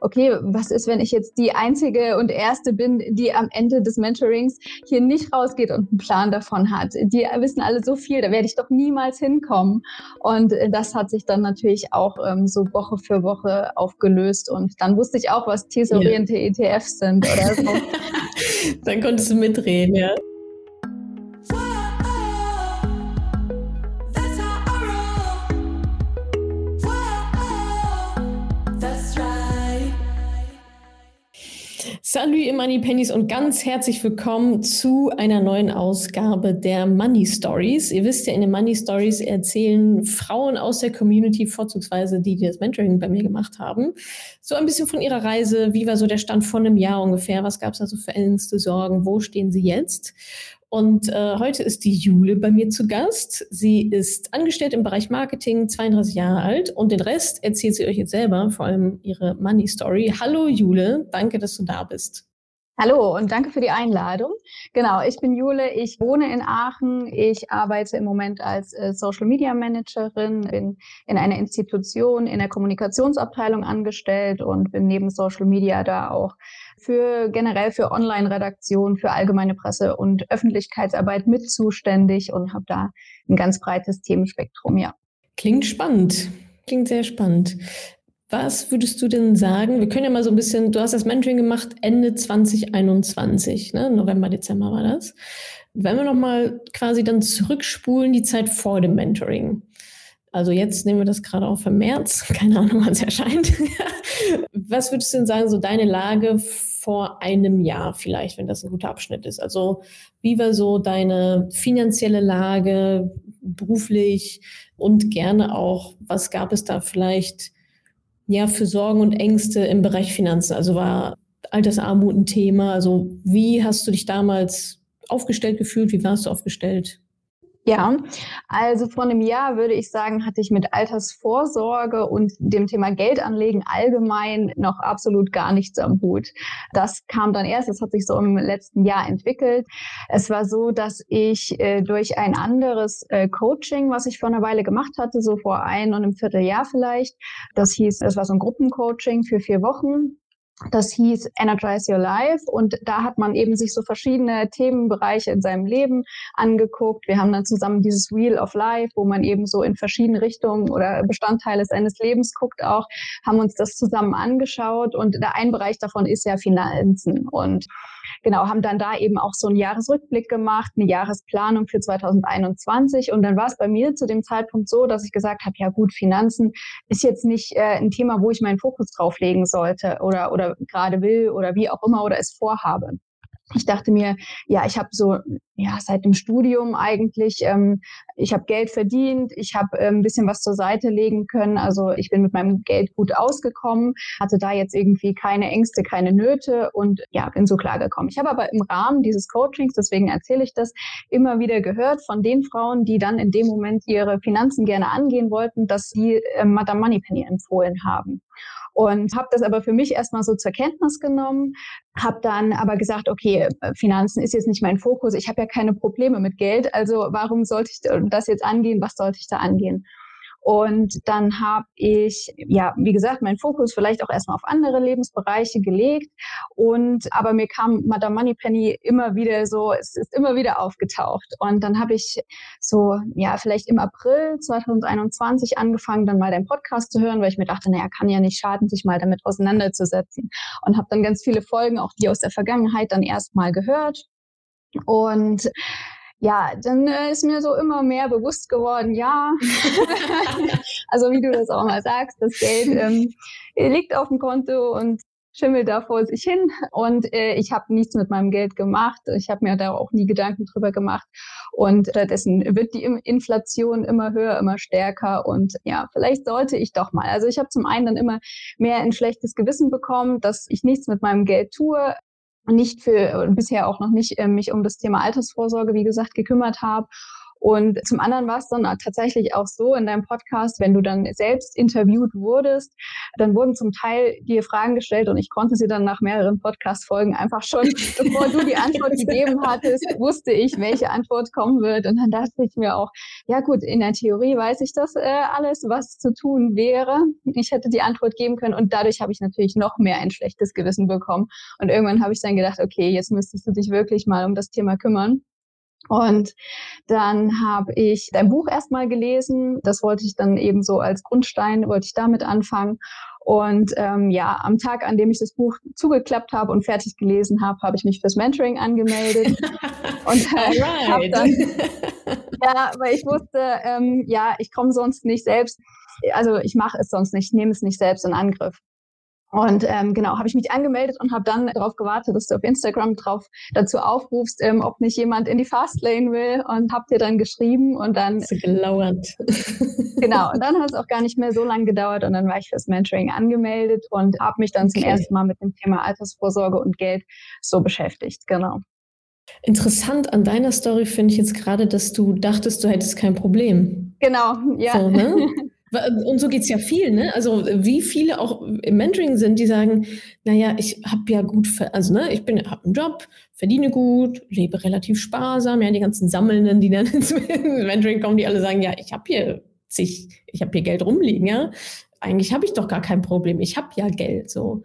okay, was ist, wenn ich jetzt die einzige und erste bin, die am Ende des Mentorings hier nicht rausgeht und einen Plan davon hat? Die wissen alle so viel, da werde ich doch niemals hinkommen. Und äh, das hat sich dann natürlich auch ähm, so Woche für Woche aufgelöst. Und dann wusste ich auch, was tesorientierte yeah. ETFs sind oder so. dann konntest du mitreden, ja. Salut ihr Money Pennies und ganz herzlich willkommen zu einer neuen Ausgabe der Money Stories. Ihr wisst ja, in den Money Stories erzählen Frauen aus der Community, vorzugsweise die, die das Mentoring bei mir gemacht haben, so ein bisschen von ihrer Reise. Wie war so der Stand von einem Jahr ungefähr? Was gab es also für Ängste, Sorgen? Wo stehen sie jetzt? Und äh, heute ist die Jule bei mir zu Gast. Sie ist angestellt im Bereich Marketing, 32 Jahre alt und den Rest erzählt sie euch jetzt selber, vor allem ihre Money Story. Hallo Jule, danke, dass du da bist. Hallo und danke für die Einladung. Genau, ich bin Jule, ich wohne in Aachen. Ich arbeite im Moment als äh, Social Media Managerin, bin in einer Institution in der Kommunikationsabteilung angestellt und bin neben Social Media da auch für generell für Online-Redaktion, für allgemeine Presse und Öffentlichkeitsarbeit mit zuständig und habe da ein ganz breites Themenspektrum, ja. Klingt spannend. Klingt sehr spannend. Was würdest du denn sagen? Wir können ja mal so ein bisschen, du hast das Mentoring gemacht Ende 2021, ne? November, Dezember war das. Wenn wir nochmal quasi dann zurückspulen, die Zeit vor dem Mentoring. Also jetzt nehmen wir das gerade auf im März, keine Ahnung, wann es erscheint. Was würdest du denn sagen, so deine Lage vor einem Jahr vielleicht, wenn das ein guter Abschnitt ist? Also wie war so deine finanzielle Lage beruflich und gerne auch, was gab es da vielleicht ja für Sorgen und Ängste im Bereich Finanzen? Also war Altersarmut ein Thema? Also wie hast du dich damals aufgestellt gefühlt? Wie warst du aufgestellt? Ja, also vor einem Jahr würde ich sagen, hatte ich mit Altersvorsorge und dem Thema Geldanlegen allgemein noch absolut gar nichts am Hut. Das kam dann erst, das hat sich so im letzten Jahr entwickelt. Es war so, dass ich äh, durch ein anderes äh, Coaching, was ich vor einer Weile gemacht hatte, so vor ein und einem Vierteljahr vielleicht, das hieß, das war so ein Gruppencoaching für vier Wochen, das hieß Energize Your Life. Und da hat man eben sich so verschiedene Themenbereiche in seinem Leben angeguckt. Wir haben dann zusammen dieses Wheel of Life, wo man eben so in verschiedene Richtungen oder Bestandteile seines Lebens guckt auch, haben uns das zusammen angeschaut. Und der ein Bereich davon ist ja Finanzen. Und genau, haben dann da eben auch so einen Jahresrückblick gemacht, eine Jahresplanung für 2021. Und dann war es bei mir zu dem Zeitpunkt so, dass ich gesagt habe, ja gut, Finanzen ist jetzt nicht äh, ein Thema, wo ich meinen Fokus drauf legen sollte oder, oder gerade will oder wie auch immer oder es vorhabe ich dachte mir, ja, ich habe so, ja, seit dem Studium eigentlich, ähm, ich habe Geld verdient, ich habe äh, ein bisschen was zur Seite legen können. Also ich bin mit meinem Geld gut ausgekommen, hatte da jetzt irgendwie keine Ängste, keine Nöte und ja, bin so klar gekommen. Ich habe aber im Rahmen dieses Coachings, deswegen erzähle ich das, immer wieder gehört von den Frauen, die dann in dem Moment ihre Finanzen gerne angehen wollten, dass sie äh, Madame Moneypenny empfohlen haben und habe das aber für mich erstmal so zur Kenntnis genommen, habe dann aber gesagt, okay, Finanzen ist jetzt nicht mein Fokus, ich habe ja keine Probleme mit Geld, also warum sollte ich das jetzt angehen, was sollte ich da angehen? Und dann habe ich, ja, wie gesagt, meinen Fokus vielleicht auch erstmal auf andere Lebensbereiche gelegt. Und aber mir kam Madame Moneypenny immer wieder so, es ist immer wieder aufgetaucht. Und dann habe ich so, ja, vielleicht im April 2021 angefangen, dann mal den Podcast zu hören, weil ich mir dachte, naja, kann ja nicht schaden, sich mal damit auseinanderzusetzen. Und habe dann ganz viele Folgen, auch die aus der Vergangenheit, dann erstmal gehört. Und ja, dann äh, ist mir so immer mehr bewusst geworden, ja, also wie du das auch mal sagst, das Geld ähm, liegt auf dem Konto und schimmelt da vor sich hin. Und äh, ich habe nichts mit meinem Geld gemacht. Ich habe mir da auch nie Gedanken drüber gemacht. Und stattdessen wird die Inflation immer höher, immer stärker. Und ja, vielleicht sollte ich doch mal. Also ich habe zum einen dann immer mehr ein schlechtes Gewissen bekommen, dass ich nichts mit meinem Geld tue, nicht für bisher auch noch nicht äh, mich um das Thema Altersvorsorge, wie gesagt, gekümmert habe. Und zum anderen war es dann tatsächlich auch so in deinem Podcast, wenn du dann selbst interviewt wurdest, dann wurden zum Teil dir Fragen gestellt und ich konnte sie dann nach mehreren Podcast-Folgen einfach schon, bevor du die Antwort gegeben hattest, wusste ich, welche Antwort kommen wird. Und dann dachte ich mir auch, ja gut, in der Theorie weiß ich das äh, alles, was zu tun wäre. Ich hätte die Antwort geben können und dadurch habe ich natürlich noch mehr ein schlechtes Gewissen bekommen. Und irgendwann habe ich dann gedacht, okay, jetzt müsstest du dich wirklich mal um das Thema kümmern. Und dann habe ich dein Buch erstmal gelesen. Das wollte ich dann eben so als Grundstein, wollte ich damit anfangen. Und ähm, ja, am Tag, an dem ich das Buch zugeklappt habe und fertig gelesen habe, habe ich mich fürs Mentoring angemeldet. und äh, habe dann, ja, weil ich wusste, ähm, ja, ich komme sonst nicht selbst, also ich mache es sonst nicht, ich nehme es nicht selbst in Angriff. Und ähm, genau, habe ich mich angemeldet und habe dann darauf gewartet, dass du auf Instagram drauf dazu aufrufst, ähm, ob nicht jemand in die Fastlane will und hab dir dann geschrieben und dann gelauert. genau, und dann hat es auch gar nicht mehr so lange gedauert und dann war ich fürs Mentoring angemeldet und habe mich dann okay. zum ersten Mal mit dem Thema Altersvorsorge und Geld so beschäftigt. Genau. Interessant an deiner Story finde ich jetzt gerade, dass du dachtest, du hättest kein Problem. Genau, ja. So, ne? Und so geht es ja viel, ne? Also wie viele auch im Mentoring sind, die sagen, naja, ich habe ja gut, also ne, ich bin, habe einen Job, verdiene gut, lebe relativ sparsam, ja, die ganzen Sammelnden, die dann ins Mentoring kommen, die alle sagen, ja, ich habe hier zig, ich habe hier Geld rumliegen, ja. Eigentlich habe ich doch gar kein Problem, ich habe ja Geld, so.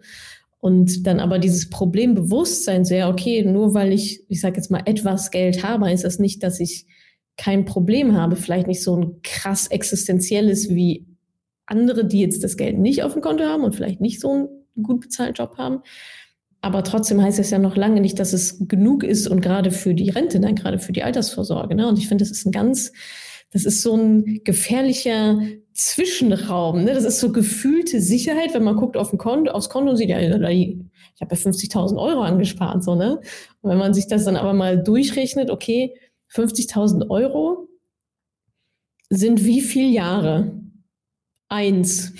Und dann aber dieses Problembewusstsein sehr, okay, nur weil ich, ich sage jetzt mal, etwas Geld habe, heißt das nicht, dass ich kein Problem habe, vielleicht nicht so ein krass existenzielles wie andere, die jetzt das Geld nicht auf dem Konto haben und vielleicht nicht so einen gut bezahlten Job haben. Aber trotzdem heißt es ja noch lange nicht, dass es genug ist und gerade für die Rente, nein, gerade für die Altersvorsorge. Ne? Und ich finde, das ist ein ganz, das ist so ein gefährlicher Zwischenraum. Ne? Das ist so gefühlte Sicherheit, wenn man guckt auf ein Konto, aufs Konto und sieht, ja, ich habe ja 50.000 Euro angespart, so, ne? Und wenn man sich das dann aber mal durchrechnet, okay, 50.000 Euro sind wie viele Jahre? Eins.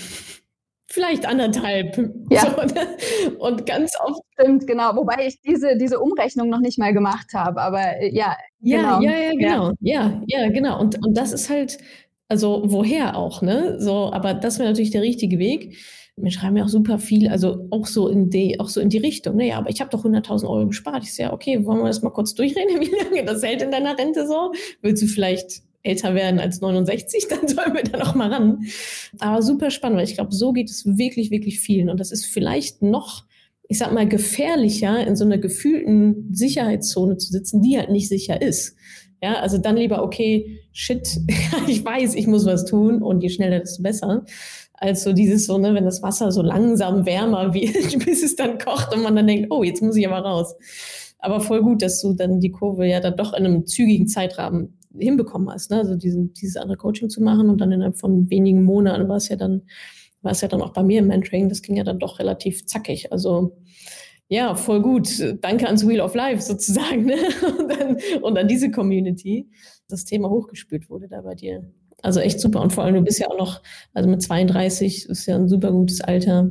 Vielleicht anderthalb. Ja. So, ne? Und ganz oft. Stimmt, genau. Wobei ich diese, diese Umrechnung noch nicht mal gemacht habe. Aber äh, ja, ja, genau. Ja, ja, genau. Ja, ja, ja genau. Und, und das ist halt, also woher auch, ne? So, aber das wäre natürlich der richtige Weg mir schreiben ja auch super viel, also auch so in die, auch so in die Richtung. Naja, aber ich habe doch 100.000 Euro gespart. Ich sage, okay, wollen wir das mal kurz durchreden, wie lange das hält in deiner Rente so? Willst du vielleicht älter werden als 69, dann sollen wir da noch mal ran. Aber super spannend, weil ich glaube, so geht es wirklich, wirklich vielen. Und das ist vielleicht noch, ich sag mal, gefährlicher, in so einer gefühlten Sicherheitszone zu sitzen, die halt nicht sicher ist. Ja, also dann lieber, okay, shit, ich weiß, ich muss was tun und je schneller, desto besser als so dieses so, ne, wenn das Wasser so langsam wärmer wird, bis es dann kocht und man dann denkt, oh, jetzt muss ich aber raus. Aber voll gut, dass du dann die Kurve ja dann doch in einem zügigen Zeitrahmen hinbekommen hast, ne? Also diesen, dieses andere Coaching zu machen und dann innerhalb von wenigen Monaten war es ja dann, war es ja dann auch bei mir im Mentoring, das ging ja dann doch relativ zackig. Also ja, voll gut. Danke ans Wheel of Life sozusagen, ne? Und, dann, und an diese Community, das Thema hochgespült wurde da bei dir. Also echt super. Und vor allem, du bist ja auch noch, also mit 32 ist ja ein super gutes Alter.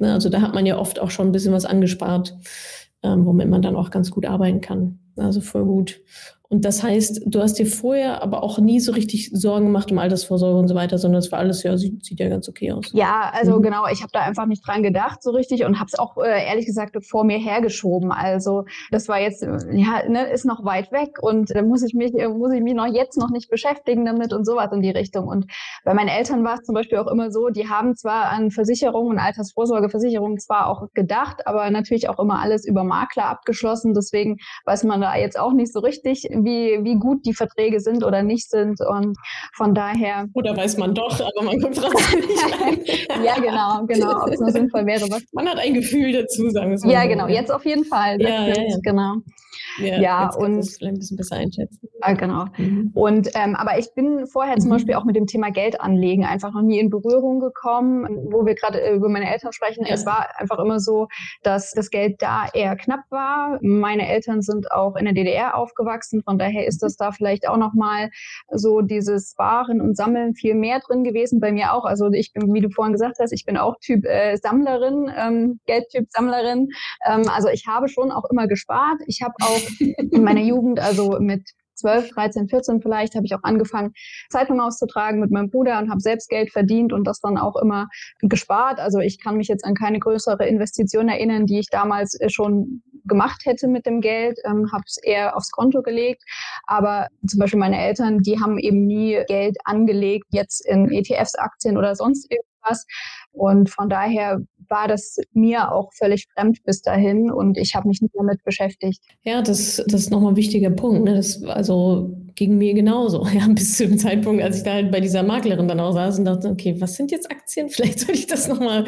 Ne? Also da hat man ja oft auch schon ein bisschen was angespart, ähm, womit man dann auch ganz gut arbeiten kann. Also voll gut. Und das heißt, du hast dir vorher aber auch nie so richtig Sorgen gemacht um Altersvorsorge und so weiter, sondern es war alles, ja, sieht, sieht ja ganz okay aus. Ja, also mhm. genau, ich habe da einfach nicht dran gedacht so richtig und habe es auch äh, ehrlich gesagt vor mir hergeschoben. Also das war jetzt, ja, ne, ist noch weit weg und da muss ich mich, muss ich mich noch jetzt noch nicht beschäftigen damit und sowas in die Richtung. Und bei meinen Eltern war es zum Beispiel auch immer so, die haben zwar an Versicherungen und Altersvorsorgeversicherungen zwar auch gedacht, aber natürlich auch immer alles über Makler abgeschlossen. Deswegen weiß man da jetzt auch nicht so richtig, wie, wie gut die Verträge sind oder nicht sind. Und von daher. Oder weiß man doch, aber man kommt trotzdem nicht rein. ja, genau, genau, ob es nur sinnvoll wäre. Was man hat ein Gefühl dazu, sagen wir es mal. Ja, so. genau, jetzt auf jeden Fall. Ja, ja, ja, genau. Ja, ja und vielleicht ein bisschen besser einschätzen. Ah, genau. Mhm. Und ähm, aber ich bin vorher mhm. zum Beispiel auch mit dem Thema Geld anlegen einfach noch nie in Berührung gekommen, wo wir gerade äh, über meine Eltern sprechen. Ja. Es war einfach immer so, dass das Geld da eher knapp war. Meine Eltern sind auch in der DDR aufgewachsen, von daher ist das da vielleicht auch noch mal so dieses Sparen und Sammeln viel mehr drin gewesen. Bei mir auch. Also ich bin, wie du vorhin gesagt hast, ich bin auch Typ äh, Sammlerin, ähm, Geldtyp Sammlerin. Ähm, also ich habe schon auch immer gespart. Ich habe auch in meiner Jugend, also mit 12, 13, 14 vielleicht, habe ich auch angefangen, Zeitung auszutragen mit meinem Bruder und habe selbst Geld verdient und das dann auch immer gespart. Also ich kann mich jetzt an keine größere Investition erinnern, die ich damals äh, schon gemacht hätte mit dem Geld, ähm, habe es eher aufs Konto gelegt. Aber zum Beispiel meine Eltern, die haben eben nie Geld angelegt, jetzt in ETFs, Aktien oder sonst irgendwas. Und von daher war das mir auch völlig fremd bis dahin und ich habe mich nicht damit beschäftigt. Ja, das, das ist nochmal ein wichtiger Punkt. Ne? Das also ging mir genauso. Ja, bis zu dem Zeitpunkt, als ich da halt bei dieser Maklerin dann auch saß und dachte, okay, was sind jetzt Aktien? Vielleicht sollte ich das nochmal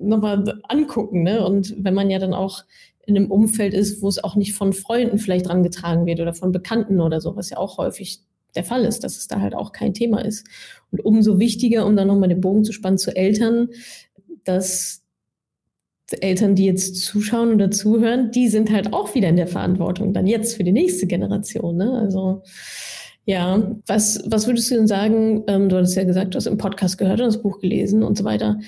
noch mal angucken. Ne? Und wenn man ja dann auch in einem Umfeld ist, wo es auch nicht von Freunden vielleicht rangetragen wird oder von Bekannten oder so, was ja auch häufig der Fall ist, dass es da halt auch kein Thema ist. Und umso wichtiger, um dann nochmal den Bogen zu spannen zu Eltern, dass Eltern, die jetzt zuschauen oder zuhören, die sind halt auch wieder in der Verantwortung, dann jetzt für die nächste Generation. Ne? Also ja, was, was würdest du denn sagen? Ähm, du hattest ja gesagt, du hast im Podcast gehört und das Buch gelesen und so weiter.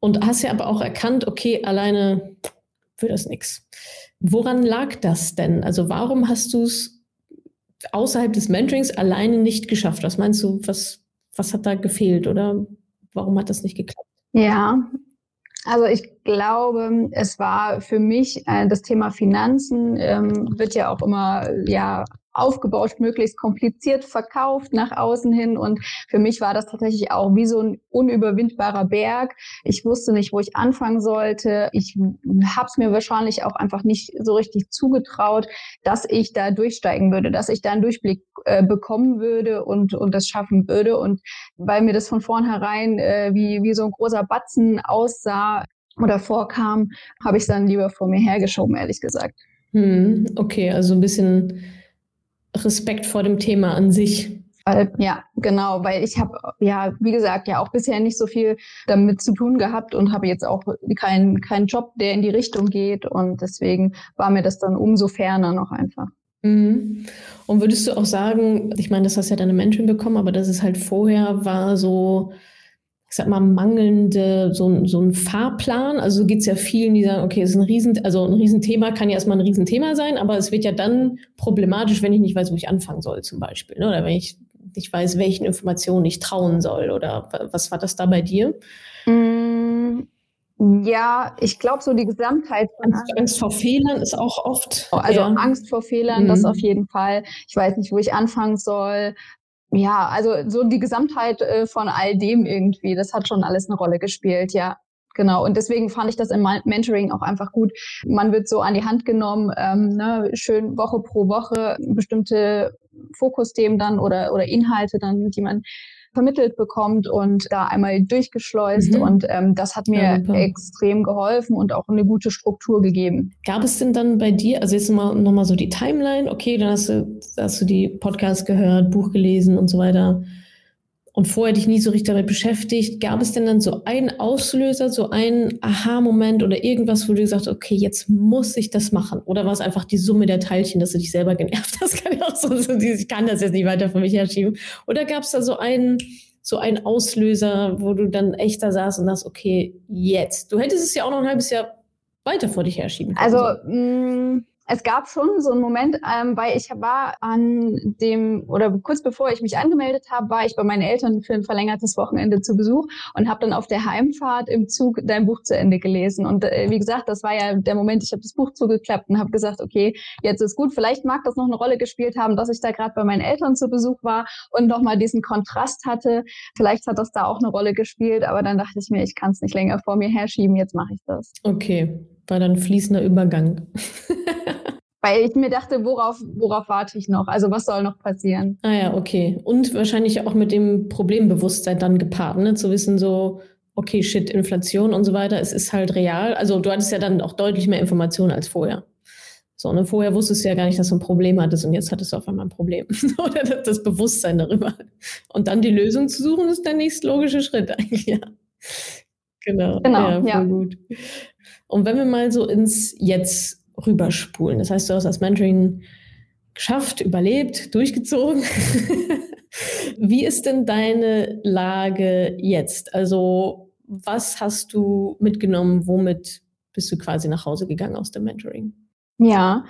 Und hast ja aber auch erkannt, okay, alleine für das nichts. Woran lag das denn? Also warum hast du es außerhalb des Mentorings alleine nicht geschafft? Was meinst du, was, was hat da gefehlt oder warum hat das nicht geklappt? Ja, also ich glaube, es war für mich äh, das Thema Finanzen ähm, wird ja auch immer ja aufgebaut, möglichst kompliziert verkauft nach außen hin. Und für mich war das tatsächlich auch wie so ein unüberwindbarer Berg. Ich wusste nicht, wo ich anfangen sollte. Ich habe es mir wahrscheinlich auch einfach nicht so richtig zugetraut, dass ich da durchsteigen würde, dass ich da einen Durchblick äh, bekommen würde und, und das schaffen würde. Und weil mir das von vornherein äh, wie, wie so ein großer Batzen aussah, oder vorkam, habe ich es dann lieber vor mir hergeschoben, ehrlich gesagt. Hm, okay, also ein bisschen Respekt vor dem Thema an sich. Ja, genau, weil ich habe ja, wie gesagt, ja auch bisher nicht so viel damit zu tun gehabt und habe jetzt auch keinen keinen Job, der in die Richtung geht und deswegen war mir das dann umso ferner noch einfach. Mhm. Und würdest du auch sagen, ich meine, das hast ja deine Menschen bekommen, aber dass es halt vorher war so, ich sag mal, mangelnde, so, so ein Fahrplan. Also geht es ja vielen, die sagen, okay, es ist ein Riesen, also ein Riesenthema kann ja erstmal ein Riesenthema sein, aber es wird ja dann problematisch, wenn ich nicht weiß, wo ich anfangen soll, zum Beispiel. Ne? Oder wenn ich nicht weiß, welchen Informationen ich trauen soll. Oder was war das da bei dir? Mm, ja, ich glaube, so die Gesamtheit von Angst, Angst, vor Fehlern ist auch oft. Also ja. Angst vor Fehlern, mhm. das auf jeden Fall. Ich weiß nicht, wo ich anfangen soll. Ja, also so die Gesamtheit äh, von all dem irgendwie, das hat schon alles eine Rolle gespielt, ja. Genau. Und deswegen fand ich das im Mentoring auch einfach gut. Man wird so an die Hand genommen, ähm, ne, schön Woche pro Woche bestimmte Fokusthemen dann oder, oder Inhalte dann, die man vermittelt bekommt und da einmal durchgeschleust. Mhm. Und ähm, das hat mir ja, extrem geholfen und auch eine gute Struktur gegeben. Gab es denn dann bei dir, also jetzt nochmal noch mal so die Timeline, okay, dann hast du, hast du die Podcasts gehört, Buch gelesen und so weiter und vorher dich nie so richtig damit beschäftigt. Gab es denn dann so einen Auslöser, so einen Aha-Moment oder irgendwas, wo du gesagt hast, okay, jetzt muss ich das machen? Oder war es einfach die Summe der Teilchen, dass du dich selber genervt hast? Kann ich auch so, ich kann das jetzt nicht weiter von mich herschieben. Oder gab es da so einen, so einen Auslöser, wo du dann echt da saßt und sagst, okay, jetzt. Du hättest es ja auch noch ein halbes Jahr weiter vor dich herschieben können. Also, mh, mm, es gab schon so einen Moment, ähm, weil ich war an dem, oder kurz bevor ich mich angemeldet habe, war ich bei meinen Eltern für ein verlängertes Wochenende zu Besuch und habe dann auf der Heimfahrt im Zug dein Buch zu Ende gelesen. Und äh, wie gesagt, das war ja der Moment, ich habe das Buch zugeklappt und habe gesagt, okay, jetzt ist gut. Vielleicht mag das noch eine Rolle gespielt haben, dass ich da gerade bei meinen Eltern zu Besuch war und nochmal diesen Kontrast hatte. Vielleicht hat das da auch eine Rolle gespielt, aber dann dachte ich mir, ich kann es nicht länger vor mir herschieben, jetzt mache ich das. Okay, war dann fließender Übergang. Weil ich mir dachte, worauf, worauf warte ich noch? Also was soll noch passieren? Ah ja, okay. Und wahrscheinlich auch mit dem Problembewusstsein dann gepaart, ne? Zu wissen so, okay, shit, Inflation und so weiter, es ist halt real. Also du hattest ja dann auch deutlich mehr Informationen als vorher. So, ne? Vorher wusstest du ja gar nicht, dass du ein Problem hattest und jetzt hattest du auf einmal ein Problem. Oder das Bewusstsein darüber. Und dann die Lösung zu suchen, ist der nächste logische Schritt eigentlich, ja. Genau. Genau. Ja, voll ja. gut. Und wenn wir mal so ins Jetzt rüberspulen. Das heißt, du hast das Mentoring geschafft, überlebt, durchgezogen. Wie ist denn deine Lage jetzt? Also, was hast du mitgenommen? Womit bist du quasi nach Hause gegangen aus dem Mentoring? Ja,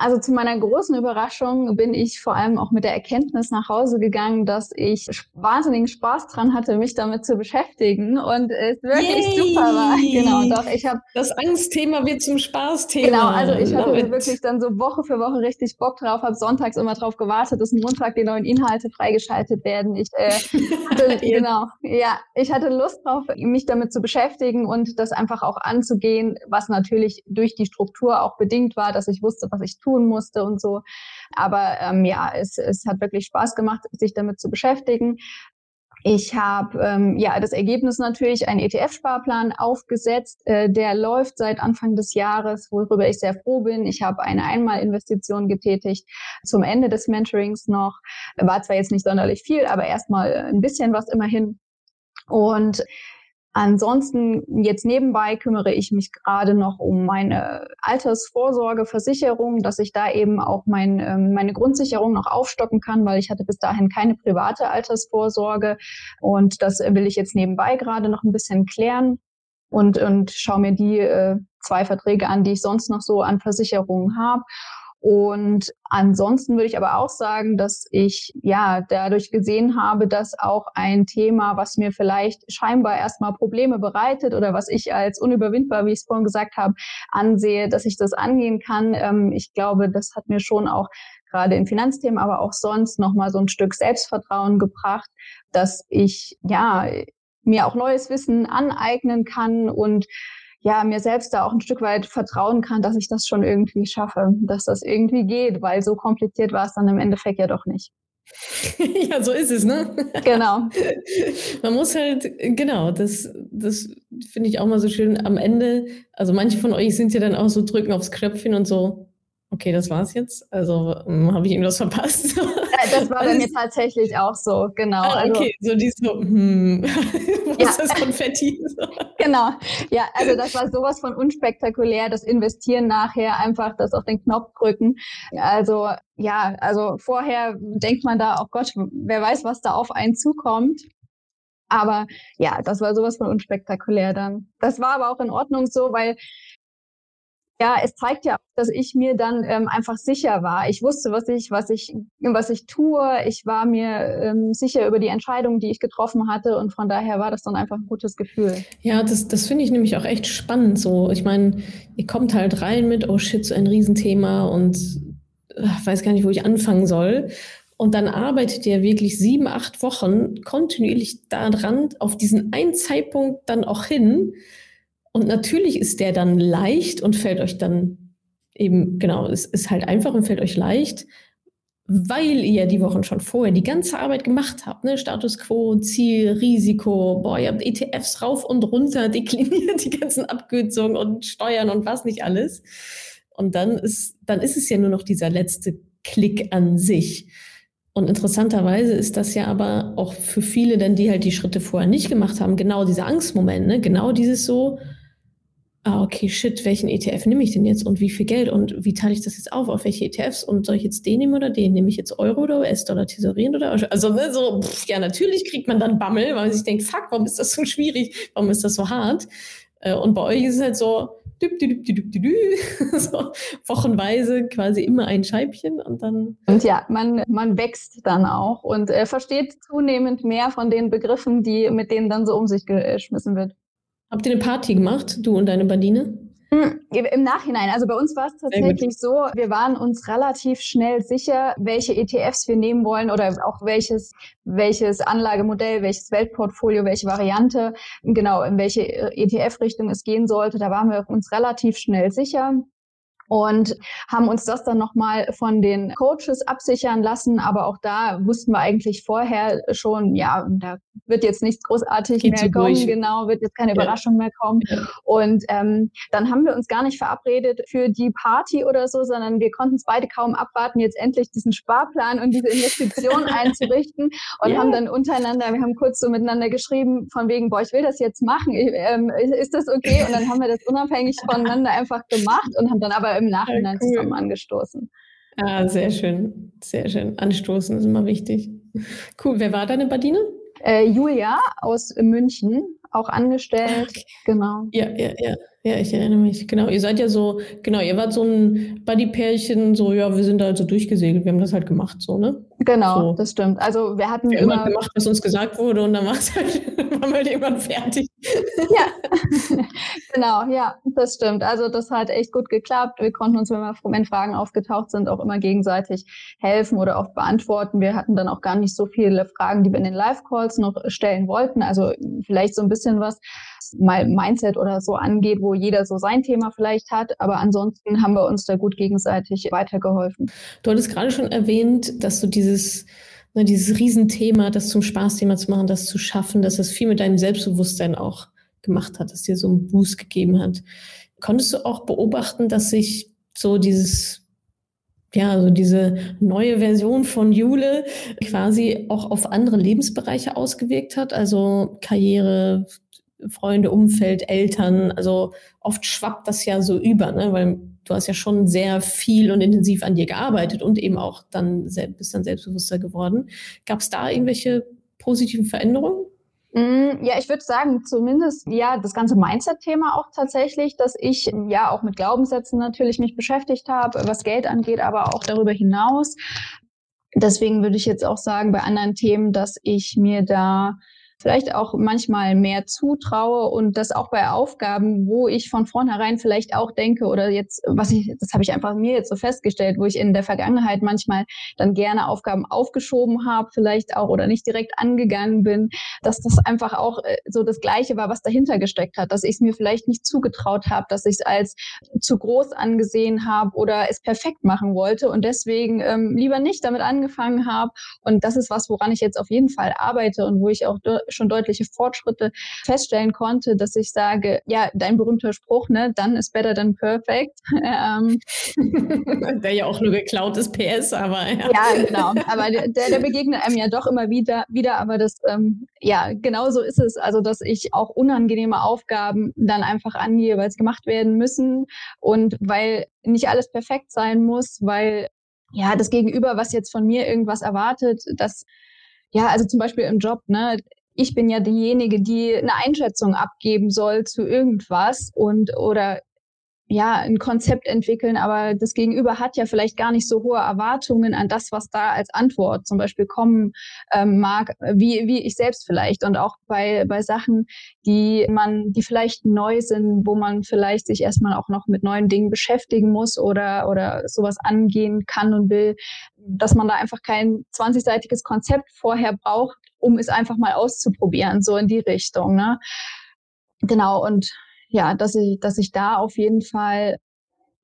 Also zu meiner großen Überraschung bin ich vor allem auch mit der Erkenntnis nach Hause gegangen, dass ich wahnsinnigen Spaß dran hatte, mich damit zu beschäftigen und es wirklich Yay! super war. Genau, doch ich habe das Angstthema wird zum Spaßthema. Genau, also ich hatte Love wirklich it. dann so Woche für Woche richtig Bock drauf, habe sonntags immer drauf gewartet, dass Montag die neuen Inhalte freigeschaltet werden. Ich äh, hatte, genau, ja, ich hatte Lust drauf, mich damit zu beschäftigen und das einfach auch anzugehen, was natürlich durch die Struktur auch bedingt war, dass ich wusste, was ich tue tun musste und so. Aber ähm, ja, es, es hat wirklich Spaß gemacht, sich damit zu beschäftigen. Ich habe ähm, ja das Ergebnis natürlich einen ETF-Sparplan aufgesetzt, äh, der läuft seit Anfang des Jahres, worüber ich sehr froh bin. Ich habe eine Einmalinvestition getätigt zum Ende des Mentorings noch. War zwar jetzt nicht sonderlich viel, aber erstmal ein bisschen was immerhin. Und Ansonsten jetzt nebenbei kümmere ich mich gerade noch um meine Altersvorsorgeversicherung, dass ich da eben auch mein, ähm, meine Grundsicherung noch aufstocken kann, weil ich hatte bis dahin keine private Altersvorsorge. Und das will ich jetzt nebenbei gerade noch ein bisschen klären und, und schaue mir die äh, zwei Verträge an, die ich sonst noch so an Versicherungen habe und ansonsten würde ich aber auch sagen, dass ich ja dadurch gesehen habe, dass auch ein Thema, was mir vielleicht scheinbar erstmal Probleme bereitet oder was ich als unüberwindbar, wie ich es vorhin gesagt habe, ansehe, dass ich das angehen kann. Ähm, ich glaube, das hat mir schon auch gerade in Finanzthemen, aber auch sonst nochmal so ein Stück Selbstvertrauen gebracht, dass ich ja mir auch neues Wissen aneignen kann und ja, mir selbst da auch ein Stück weit vertrauen kann, dass ich das schon irgendwie schaffe, dass das irgendwie geht, weil so kompliziert war es dann im Endeffekt ja doch nicht. ja, so ist es, ne? Genau. Man muss halt, genau, das, das finde ich auch mal so schön am Ende. Also manche von euch sind ja dann auch so drücken aufs Knöpfchen und so, okay, das war's jetzt. Also hm, habe ich irgendwas verpasst? Das war bei mir tatsächlich auch so, genau. Ah, also okay, also, so die so, hm, wo ja. ist das Konfetti? genau, ja, also das war sowas von unspektakulär, das Investieren nachher, einfach das auf den Knopf drücken. Also ja, also vorher denkt man da, oh Gott, wer weiß, was da auf einen zukommt. Aber ja, das war sowas von unspektakulär dann. Das war aber auch in Ordnung so, weil ja, es zeigt ja, dass ich mir dann ähm, einfach sicher war. Ich wusste, was ich, was ich, was ich tue. Ich war mir ähm, sicher über die Entscheidung, die ich getroffen hatte, und von daher war das dann einfach ein gutes Gefühl. Ja, das, das finde ich nämlich auch echt spannend. So, ich meine, ihr kommt halt rein mit, oh shit, so ein Riesenthema und ach, weiß gar nicht, wo ich anfangen soll. Und dann arbeitet ihr wirklich sieben, acht Wochen kontinuierlich daran, auf diesen einen Zeitpunkt dann auch hin und natürlich ist der dann leicht und fällt euch dann eben, genau, es ist halt einfach und fällt euch leicht, weil ihr die Wochen schon vorher die ganze Arbeit gemacht habt, ne? Status quo, Ziel, Risiko, boah, ihr habt ETFs rauf und runter dekliniert, die ganzen Abkürzungen und Steuern und was nicht alles. Und dann ist, dann ist es ja nur noch dieser letzte Klick an sich. Und interessanterweise ist das ja aber auch für viele, denn die halt die Schritte vorher nicht gemacht haben, genau dieser Angstmoment, ne? genau dieses so, ah, okay, shit, welchen ETF nehme ich denn jetzt und wie viel Geld und wie teile ich das jetzt auf, auf welche ETFs und soll ich jetzt den nehmen oder den? Nehme ich jetzt Euro oder US-Dollar, Tesorien oder, also ne, so, pff, ja, natürlich kriegt man dann Bammel, weil man sich denkt, fuck, warum ist das so schwierig, warum ist das so hart? Äh, und bei euch ist es halt so, düb, düb, düb, so wochenweise quasi immer ein Scheibchen und dann. Und ja, man, man wächst dann auch und äh, versteht zunehmend mehr von den Begriffen, die, mit denen dann so um sich geschmissen wird. Habt ihr eine Party gemacht, du und deine Badine? Hm, Im Nachhinein, also bei uns war es tatsächlich so, wir waren uns relativ schnell sicher, welche ETFs wir nehmen wollen oder auch welches, welches Anlagemodell, welches Weltportfolio, welche Variante, genau, in welche ETF-Richtung es gehen sollte. Da waren wir uns relativ schnell sicher und haben uns das dann nochmal von den Coaches absichern lassen. Aber auch da wussten wir eigentlich vorher schon, ja, da wird jetzt nichts großartig Geht mehr kommen, durch. genau, wird jetzt keine ja. Überraschung mehr kommen. Ja. Und ähm, dann haben wir uns gar nicht verabredet für die Party oder so, sondern wir konnten es beide kaum abwarten, jetzt endlich diesen Sparplan und diese Investition einzurichten und ja. haben dann untereinander, wir haben kurz so miteinander geschrieben, von wegen, boah, ich will das jetzt machen, ich, ähm, ist das okay? Und dann haben wir das unabhängig voneinander einfach gemacht und haben dann aber im Nachhinein cool. zusammen angestoßen. Ah, sehr schön, sehr schön. Anstoßen ist immer wichtig. Cool. Wer war deine Badine? Äh, Julia aus München, auch angestellt. Okay. Genau. Ja, ja, ja. Ja, ich erinnere mich. Genau, ihr seid ja so, genau, ihr wart so ein Buddy-Pärchen, so, ja, wir sind da also durchgesegelt, wir haben das halt gemacht, so, ne? Genau, so. das stimmt. Also wir hatten wir immer halt gemacht, was uns gesagt wurde und dann war es halt, waren wir halt irgendwann fertig. Ja, genau, ja, das stimmt. Also das hat echt gut geklappt. Wir konnten uns, wenn, wir, wenn Fragen aufgetaucht sind, auch immer gegenseitig helfen oder auch beantworten. Wir hatten dann auch gar nicht so viele Fragen, die wir in den Live-Calls noch stellen wollten. Also vielleicht so ein bisschen was mal Mindset oder so angeht, wo jeder so sein Thema vielleicht hat. Aber ansonsten haben wir uns da gut gegenseitig weitergeholfen. Du hattest gerade schon erwähnt, dass du dieses ne, dieses Riesenthema, das zum Spaßthema zu machen, das zu schaffen, dass das viel mit deinem Selbstbewusstsein auch gemacht hat, dass dir so einen Boost gegeben hat. Konntest du auch beobachten, dass sich so dieses ja, also diese neue Version von Jule quasi auch auf andere Lebensbereiche ausgewirkt hat, also Karriere, Freunde, Umfeld, Eltern. Also oft schwappt das ja so über, ne? weil du hast ja schon sehr viel und intensiv an dir gearbeitet und eben auch dann bist dann selbstbewusster geworden. Gab es da irgendwelche positiven Veränderungen? Mm, ja, ich würde sagen, zumindest ja, das ganze Mindset-Thema auch tatsächlich, dass ich ja auch mit Glaubenssätzen natürlich mich beschäftigt habe, was Geld angeht, aber auch darüber hinaus. Deswegen würde ich jetzt auch sagen, bei anderen Themen, dass ich mir da vielleicht auch manchmal mehr zutraue und das auch bei Aufgaben, wo ich von vornherein vielleicht auch denke oder jetzt, was ich, das habe ich einfach mir jetzt so festgestellt, wo ich in der Vergangenheit manchmal dann gerne Aufgaben aufgeschoben habe, vielleicht auch oder nicht direkt angegangen bin, dass das einfach auch äh, so das Gleiche war, was dahinter gesteckt hat, dass ich es mir vielleicht nicht zugetraut habe, dass ich es als zu groß angesehen habe oder es perfekt machen wollte und deswegen ähm, lieber nicht damit angefangen habe. Und das ist was, woran ich jetzt auf jeden Fall arbeite und wo ich auch schon deutliche Fortschritte feststellen konnte, dass ich sage, ja, dein berühmter Spruch, ne, dann ist better than perfect. ähm, der ja auch nur geklaut ist, PS, aber ja. Ja, genau. Aber der, der begegnet einem ja doch immer wieder, wieder, aber das, ähm, ja, genau so ist es. Also, dass ich auch unangenehme Aufgaben dann einfach angehe, weil es gemacht werden müssen und weil nicht alles perfekt sein muss, weil ja, das Gegenüber, was jetzt von mir irgendwas erwartet, das ja, also zum Beispiel im Job, ne, ich bin ja diejenige, die eine Einschätzung abgeben soll zu irgendwas und oder ja, ein Konzept entwickeln, aber das Gegenüber hat ja vielleicht gar nicht so hohe Erwartungen an das, was da als Antwort zum Beispiel kommen ähm, mag, wie, wie ich selbst vielleicht. Und auch bei, bei Sachen, die man, die vielleicht neu sind, wo man vielleicht sich erstmal auch noch mit neuen Dingen beschäftigen muss oder, oder sowas angehen kann und will, dass man da einfach kein 20-seitiges Konzept vorher braucht, um es einfach mal auszuprobieren, so in die Richtung. Ne? Genau, und ja, dass ich, dass ich da auf jeden Fall,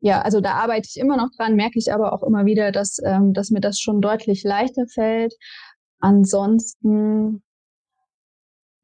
ja, also da arbeite ich immer noch dran, merke ich aber auch immer wieder, dass, ähm, dass mir das schon deutlich leichter fällt. Ansonsten,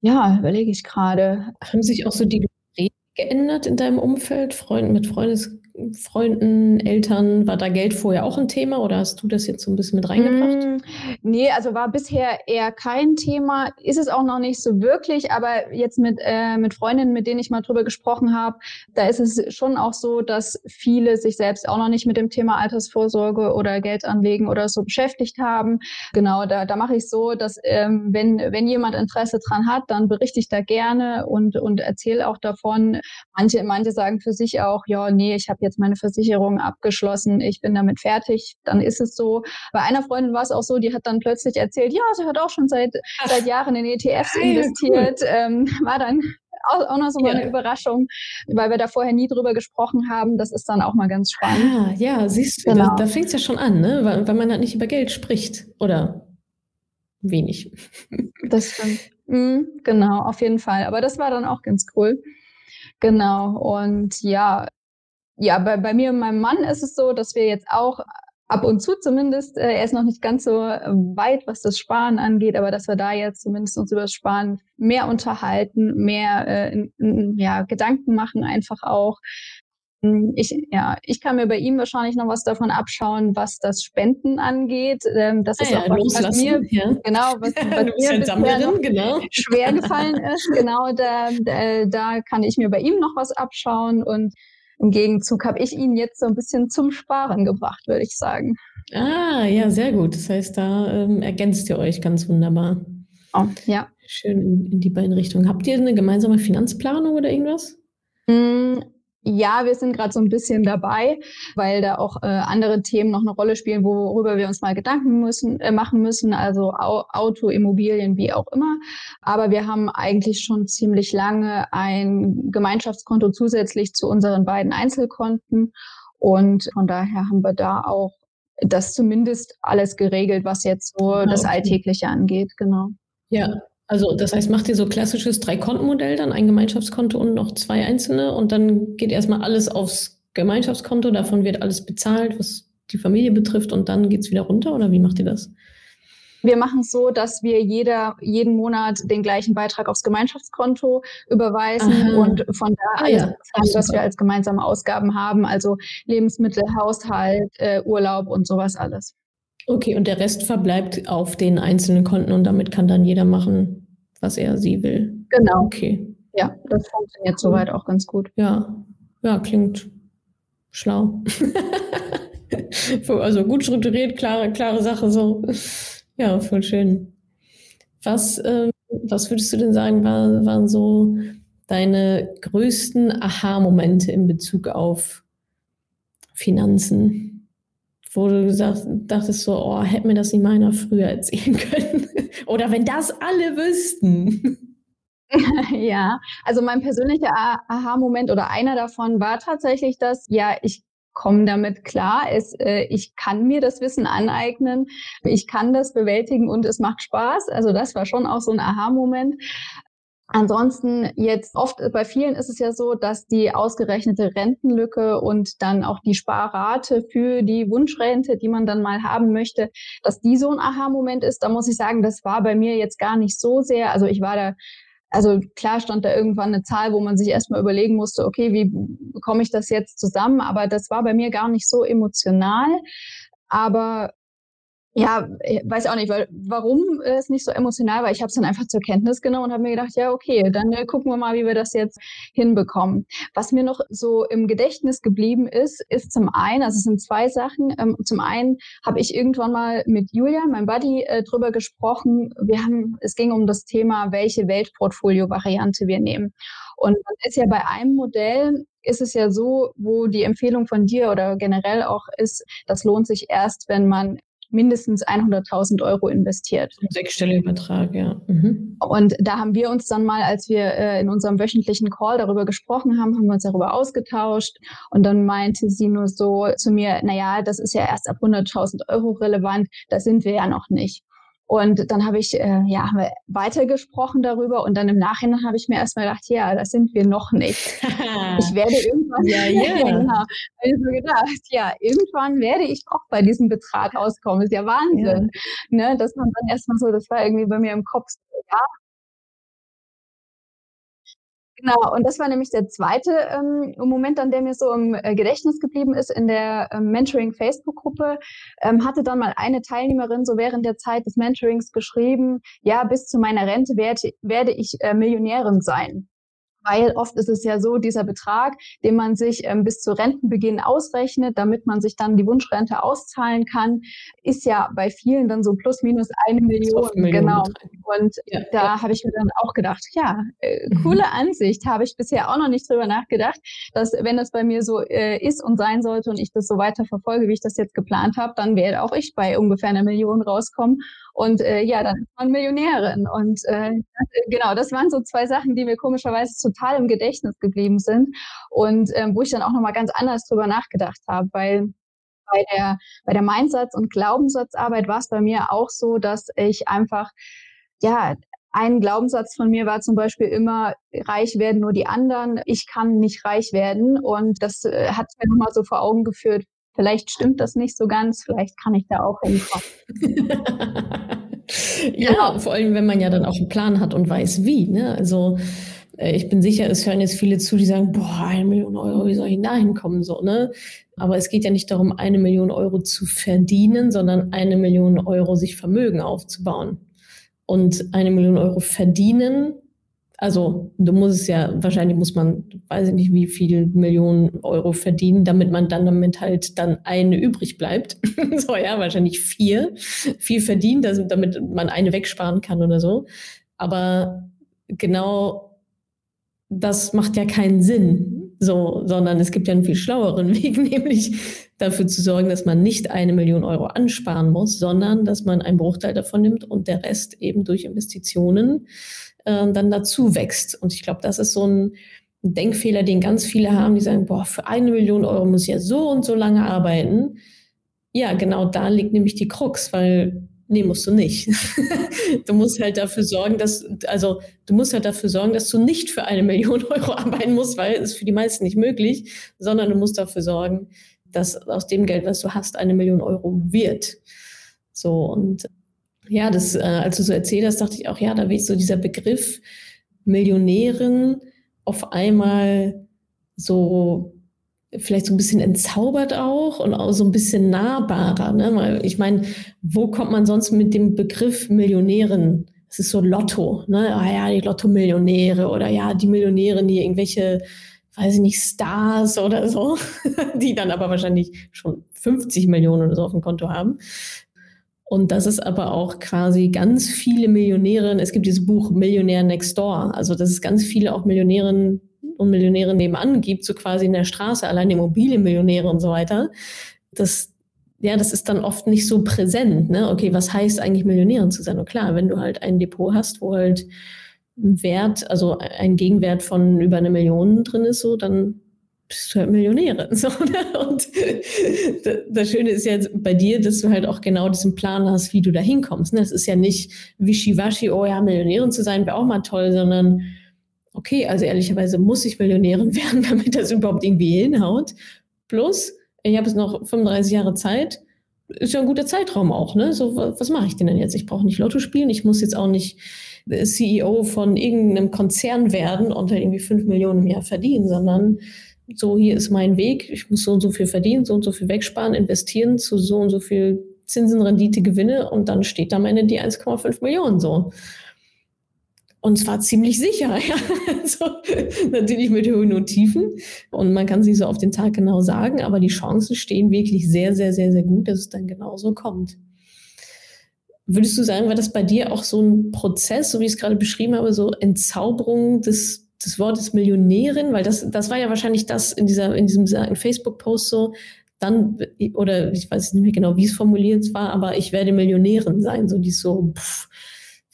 ja, überlege ich gerade. Haben sich auch so die Gespräche geändert in deinem Umfeld, Freund, mit Freundes Freunden, Eltern, war da Geld vorher auch ein Thema oder hast du das jetzt so ein bisschen mit reingebracht? Mm, nee, also war bisher eher kein Thema, ist es auch noch nicht so wirklich, aber jetzt mit, äh, mit Freundinnen, mit denen ich mal drüber gesprochen habe, da ist es schon auch so, dass viele sich selbst auch noch nicht mit dem Thema Altersvorsorge oder Geld anlegen oder so beschäftigt haben. Genau, da, da mache ich so, dass ähm, wenn, wenn jemand Interesse dran hat, dann berichte ich da gerne und, und erzähle auch davon. Manche, manche sagen für sich auch, ja, nee, ich habe jetzt meine Versicherung abgeschlossen, ich bin damit fertig, dann ist es so. Bei einer Freundin war es auch so, die hat dann plötzlich erzählt, ja, sie hat auch schon seit, seit Jahren in ETFs investiert, cool. ähm, war dann auch, auch noch so mal eine Überraschung, weil wir da vorher nie drüber gesprochen haben. Das ist dann auch mal ganz spannend. Ah, ja, siehst du, genau. da, da fängt es ja schon an, ne? weil, weil man halt nicht über Geld spricht oder wenig. Das stimmt. Mhm, genau, auf jeden Fall. Aber das war dann auch ganz cool. Genau. Und ja, ja, bei, bei mir und meinem Mann ist es so, dass wir jetzt auch ab und zu zumindest, äh, er ist noch nicht ganz so weit, was das Sparen angeht, aber dass wir da jetzt zumindest uns über das Sparen mehr unterhalten, mehr äh, in, in, ja, Gedanken machen einfach auch. Hm, ich, ja, ich kann mir bei ihm wahrscheinlich noch was davon abschauen, was das Spenden angeht. Ähm, das ah, ist ja, auch was, was mir, ja. genau, was, was mir Sammlerin, genau. schwer gefallen ist. Genau, da, da, da kann ich mir bei ihm noch was abschauen und im Gegenzug habe ich ihn jetzt so ein bisschen zum Sparen gebracht, würde ich sagen. Ah, ja, sehr gut. Das heißt, da ähm, ergänzt ihr euch ganz wunderbar. Oh, ja. Schön in, in, die beiden Richtungen. Habt ihr eine gemeinsame Finanzplanung oder irgendwas? Mm, Ja, wir sind gerade so ein bisschen dabei, weil da auch äh, andere Themen noch eine Rolle spielen, worüber wir uns mal Gedanken müssen, äh, machen müssen, also Au Auto, Immobilien, wie auch immer. Aber wir haben eigentlich schon ziemlich lange ein Gemeinschaftskonto zusätzlich zu unseren beiden Einzelkonten. Und von daher haben wir da auch das zumindest alles geregelt, was jetzt so ah, das Alltägliche angeht, genau. Ja, also das heißt, macht ihr so klassisches Drei-Konten-Modell dann, ein Gemeinschaftskonto und noch zwei einzelne und dann geht erstmal alles aufs Gemeinschaftskonto, davon wird alles bezahlt, was die Familie betrifft und dann geht es wieder runter oder wie macht ihr das? Wir machen es so, dass wir jeder, jeden Monat den gleichen Beitrag aufs Gemeinschaftskonto überweisen Aha. und von da ah, alles ja. zahlen, was wir als gemeinsame Ausgaben haben, also Lebensmittel, Haushalt, äh, Urlaub und sowas alles. Okay, und der Rest verbleibt auf den einzelnen Konten und damit kann dann jeder machen, was er sie will. Genau. Okay. Ja, das funktioniert soweit auch ganz gut. Ja, ja, klingt schlau. also gut strukturiert, klare, klare Sache so. Ja, voll schön. Was, ähm, was würdest du denn sagen, war, waren so deine größten Aha-Momente in Bezug auf Finanzen? Wo du gesagt, dachtest so, oh, hätte mir das nicht meiner früher erzählen können. Oder wenn das alle wüssten. ja, also mein persönlicher Aha-Moment oder einer davon war tatsächlich das, ja, ich komme damit klar, es, äh, ich kann mir das Wissen aneignen, ich kann das bewältigen und es macht Spaß. Also das war schon auch so ein Aha-Moment. Ansonsten jetzt oft bei vielen ist es ja so, dass die ausgerechnete Rentenlücke und dann auch die Sparrate für die Wunschrente, die man dann mal haben möchte, dass die so ein Aha-Moment ist. Da muss ich sagen, das war bei mir jetzt gar nicht so sehr. Also ich war da also klar stand da irgendwann eine Zahl, wo man sich erstmal überlegen musste, okay, wie bekomme ich das jetzt zusammen? Aber das war bei mir gar nicht so emotional. Aber ja, äh, weiß auch nicht, weil warum es nicht so emotional war. Ich habe es dann einfach zur Kenntnis genommen und habe mir gedacht, ja, okay, dann äh, gucken wir mal, wie wir das jetzt hinbekommen. Was mir noch so im Gedächtnis geblieben ist, ist zum einen, also es sind zwei Sachen. Ähm, zum einen habe ich irgendwann mal mit Julia, meinem Buddy, äh, drüber gesprochen. Wir haben, es ging um das Thema, welche Weltportfolio-Variante wir nehmen. Und dann ist ja bei einem Modell ist es ja so, wo die Empfehlung von dir oder generell auch ist, das lohnt sich erst, wenn man mindestens 100.000 Euro investiert. Sechsstelliger Betrag, ja. Mhm. Und da haben wir uns dann mal, als wir äh, in unserem wöchentlichen Call darüber gesprochen haben, haben wir uns darüber ausgetauscht. Und dann meinte sie nur so zu mir, naja, das ist ja erst ab 100.000 Euro relevant, da sind wir ja noch nicht. Und dann habe ich äh, ja weitergesprochen darüber und dann im Nachhinein habe ich mir erstmal gedacht, ja, das sind wir noch nicht. ich werde irgendwann, ja, ja. genau, habe ich so gedacht, ja, irgendwann werde ich auch bei diesem Betrag rauskommen. Ist ja Wahnsinn, ja. Ne, dass man dann erstmal so, das war irgendwie bei mir im Kopf, ja, Genau, und das war nämlich der zweite ähm, Moment, an der mir so im äh, Gedächtnis geblieben ist in der ähm, Mentoring-Facebook-Gruppe. Ähm, hatte dann mal eine Teilnehmerin so während der Zeit des Mentorings geschrieben, ja, bis zu meiner Rente werde, werde ich äh, Millionärin sein weil oft ist es ja so, dieser Betrag, den man sich ähm, bis zu Rentenbeginn ausrechnet, damit man sich dann die Wunschrente auszahlen kann, ist ja bei vielen dann so plus minus eine Million. Million genau. Und ja, da ja. habe ich mir dann auch gedacht, ja, äh, mhm. coole Ansicht, habe ich bisher auch noch nicht drüber nachgedacht, dass wenn das bei mir so äh, ist und sein sollte und ich das so weiter verfolge, wie ich das jetzt geplant habe, dann werde auch ich bei ungefähr einer Million rauskommen. Und äh, ja, dann ist man Millionärin. Und äh, genau, das waren so zwei Sachen, die mir komischerweise total im Gedächtnis geblieben sind und ähm, wo ich dann auch nochmal ganz anders drüber nachgedacht habe, weil bei der, bei der Mindsatz- und Glaubenssatzarbeit war es bei mir auch so, dass ich einfach, ja, ein Glaubenssatz von mir war zum Beispiel immer, reich werden nur die anderen, ich kann nicht reich werden. Und das äh, hat mir nochmal so vor Augen geführt, vielleicht stimmt das nicht so ganz, vielleicht kann ich da auch hinkommen. ja, ja, vor allem, wenn man ja dann auch einen Plan hat und weiß, wie. Ne? Also ich bin sicher, es hören jetzt viele zu, die sagen, boah, eine Million Euro, wie soll ich da hinkommen? So, ne? Aber es geht ja nicht darum, eine Million Euro zu verdienen, sondern eine Million Euro sich Vermögen aufzubauen. Und eine Million Euro verdienen also du musst es ja, wahrscheinlich muss man, weiß ich nicht, wie viel Millionen Euro verdienen, damit man dann damit halt dann eine übrig bleibt. so, ja, wahrscheinlich vier. Viel verdienen, damit man eine wegsparen kann oder so. Aber genau das macht ja keinen Sinn. So, sondern es gibt ja einen viel schlaueren Weg, nämlich dafür zu sorgen, dass man nicht eine Million Euro ansparen muss, sondern dass man einen Bruchteil davon nimmt und der Rest eben durch Investitionen äh, dann dazu wächst. Und ich glaube, das ist so ein Denkfehler, den ganz viele haben, die sagen, boah, für eine Million Euro muss ich ja so und so lange arbeiten. Ja, genau da liegt nämlich die Krux, weil Nee, musst du nicht. du musst halt dafür sorgen, dass, also du musst halt dafür sorgen, dass du nicht für eine Million Euro arbeiten musst, weil es für die meisten nicht möglich, sondern du musst dafür sorgen, dass aus dem Geld, was du hast, eine Million Euro wird. So und ja, das, äh, als du so erzählt hast, dachte ich auch, ja, da wird so dieser Begriff Millionären auf einmal so vielleicht so ein bisschen entzaubert auch und auch so ein bisschen nahbarer. Ne? Weil ich meine, wo kommt man sonst mit dem Begriff Millionären? Es ist so Lotto, ne? Ah ja, die Lotto-Millionäre oder ja, die Millionäre, die irgendwelche, weiß ich nicht, Stars oder so, die dann aber wahrscheinlich schon 50 Millionen oder so auf dem Konto haben. Und das ist aber auch quasi ganz viele Millionäre. Es gibt dieses Buch Millionär Next Door. Also, das ist ganz viele auch Millionären und Millionäre nebenan gibt, so quasi in der Straße, allein Immobilienmillionäre und so weiter, das, ja, das ist dann oft nicht so präsent. Ne? Okay, was heißt eigentlich Millionärin zu sein? Und klar, wenn du halt ein Depot hast, wo halt ein Wert, also ein Gegenwert von über eine Million drin ist, so, dann bist du halt Millionärin. So, ne? Und das Schöne ist jetzt bei dir, dass du halt auch genau diesen Plan hast, wie du da hinkommst. Ne? Das ist ja nicht wischiwaschi, oh ja, Millionärin zu sein wäre auch mal toll, sondern okay, also ehrlicherweise muss ich Millionärin werden, damit das überhaupt irgendwie hinhaut. Plus, ich habe jetzt noch 35 Jahre Zeit. Ist ja ein guter Zeitraum auch, ne? So, was mache ich denn denn jetzt? Ich brauche nicht Lotto spielen, ich muss jetzt auch nicht CEO von irgendeinem Konzern werden und halt irgendwie 5 Millionen im Jahr verdienen, sondern so, hier ist mein Weg, ich muss so und so viel verdienen, so und so viel wegsparen, investieren zu so und so viel Zinsenrendite, Gewinne und dann steht da Ende die 1,5 Millionen so. Und zwar ziemlich sicher. Ja. Also, natürlich mit Höhen und Tiefen. Und man kann sich so auf den Tag genau sagen, aber die Chancen stehen wirklich sehr, sehr, sehr, sehr gut, dass es dann genauso kommt. Würdest du sagen, war das bei dir auch so ein Prozess, so wie ich es gerade beschrieben habe, so Entzauberung des, des Wortes Millionärin? Weil das, das war ja wahrscheinlich das in, dieser, in diesem Facebook-Post so, dann, oder ich weiß nicht mehr genau, wie es formuliert war, aber ich werde Millionärin sein, so die so, pff,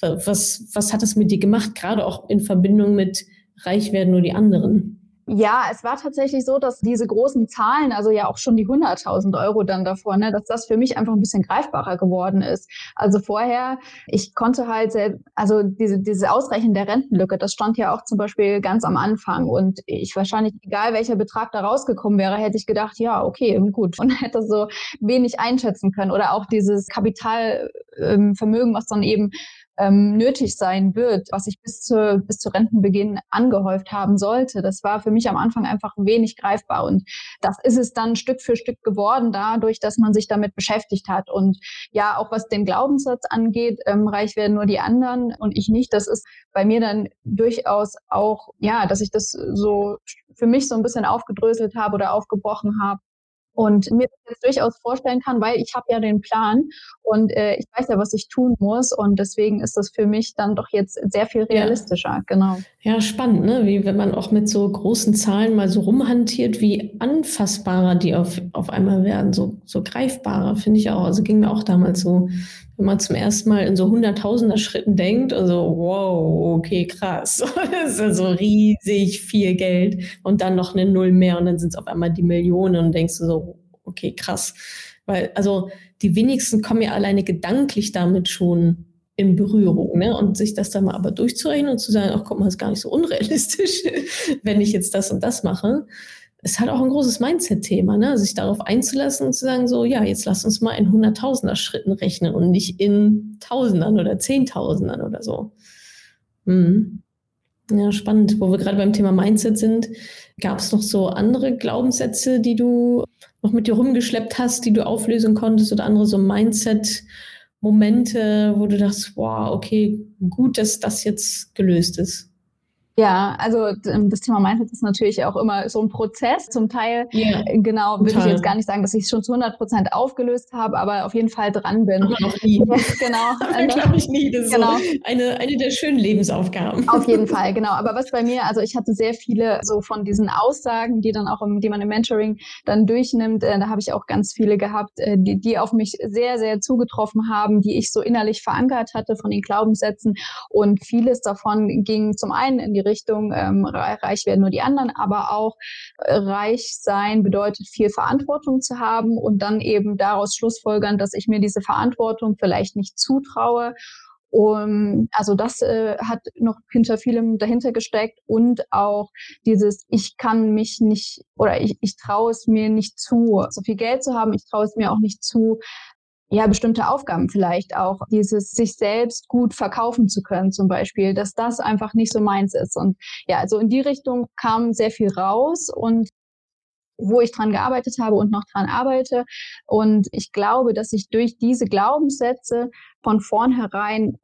was, was hat es mit dir gemacht, gerade auch in Verbindung mit reich werden nur die anderen? Ja, es war tatsächlich so, dass diese großen Zahlen, also ja auch schon die 100.000 Euro dann davor, ne, dass das für mich einfach ein bisschen greifbarer geworden ist. Also vorher, ich konnte halt, also diese, diese Ausreichen der Rentenlücke, das stand ja auch zum Beispiel ganz am Anfang und ich wahrscheinlich, egal welcher Betrag da rausgekommen wäre, hätte ich gedacht, ja, okay, gut und hätte so wenig einschätzen können oder auch dieses Kapitalvermögen, was dann eben ähm, nötig sein wird, was ich bis, zu, bis zu Rentenbeginn angehäuft haben sollte. Das war für mich am Anfang einfach wenig greifbar. Und das ist es dann Stück für Stück geworden, dadurch, dass man sich damit beschäftigt hat. Und ja, auch was den Glaubenssatz angeht, ähm, reich werden nur die anderen und ich nicht, das ist bei mir dann durchaus auch, ja, dass ich das so für mich so ein bisschen aufgedröselt habe oder aufgebrochen habe und mir das jetzt durchaus vorstellen kann, weil ich habe ja den Plan und äh, ich weiß ja, was ich tun muss und deswegen ist das für mich dann doch jetzt sehr viel realistischer, ja. genau. Ja, spannend, ne? Wie wenn man auch mit so großen Zahlen mal so rumhantiert, wie anfassbarer die auf, auf einmal werden, so, so greifbarer, finde ich auch. Also ging mir auch damals so, wenn man zum ersten Mal in so hunderttausender Schritten denkt, also wow, okay, krass. das ist ja so riesig viel Geld und dann noch eine Null mehr und dann sind es auf einmal die Millionen und denkst du so, okay, krass. Weil, also die wenigsten kommen ja alleine gedanklich damit schon in Berührung. Ne? Und sich das dann mal aber durchzurechnen und zu sagen, ach guck mal, ist gar nicht so unrealistisch, wenn ich jetzt das und das mache ist halt auch ein großes Mindset-Thema, ne? sich darauf einzulassen und zu sagen, so, ja, jetzt lass uns mal in Hunderttausender Schritten rechnen und nicht in Tausendern oder Zehntausendern oder so. Mhm. Ja, spannend. Wo wir gerade beim Thema Mindset sind, gab es noch so andere Glaubenssätze, die du noch mit dir rumgeschleppt hast, die du auflösen konntest oder andere so Mindset-Momente, wo du dachtest, wow, okay, gut, dass das jetzt gelöst ist? Ja, also ähm, das Thema Mindset ist natürlich auch immer so ein Prozess. Zum Teil, äh, genau, würde ich jetzt gar nicht sagen, dass ich es schon zu 100 Prozent aufgelöst habe, aber auf jeden Fall dran bin. Aber noch nie. genau. glaube ich nie. Das ist genau. so eine, eine der schönen Lebensaufgaben. Auf jeden Fall, genau. Aber was bei mir, also ich hatte sehr viele so von diesen Aussagen, die dann auch, im, die man im Mentoring dann durchnimmt, äh, da habe ich auch ganz viele gehabt, äh, die, die auf mich sehr, sehr zugetroffen haben, die ich so innerlich verankert hatte von den Glaubenssätzen. Und vieles davon ging zum einen in die Richtung, ähm, reich werden nur die anderen, aber auch äh, reich sein bedeutet viel Verantwortung zu haben und dann eben daraus schlussfolgern, dass ich mir diese Verantwortung vielleicht nicht zutraue. Um, also das äh, hat noch hinter vielem dahinter gesteckt und auch dieses, ich kann mich nicht oder ich, ich traue es mir nicht zu, so viel Geld zu haben, ich traue es mir auch nicht zu, ja, bestimmte Aufgaben vielleicht auch, dieses sich selbst gut verkaufen zu können zum Beispiel, dass das einfach nicht so meins ist. Und ja, also in die Richtung kam sehr viel raus und wo ich dran gearbeitet habe und noch dran arbeite. Und ich glaube, dass ich durch diese Glaubenssätze von vornherein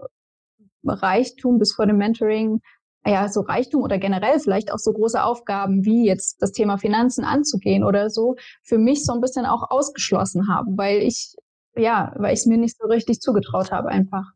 Reichtum bis vor dem Mentoring ja, so Reichtum oder generell vielleicht auch so große Aufgaben wie jetzt das Thema Finanzen anzugehen oder so, für mich so ein bisschen auch ausgeschlossen haben, weil ich ja, weil ich es mir nicht so richtig zugetraut habe einfach.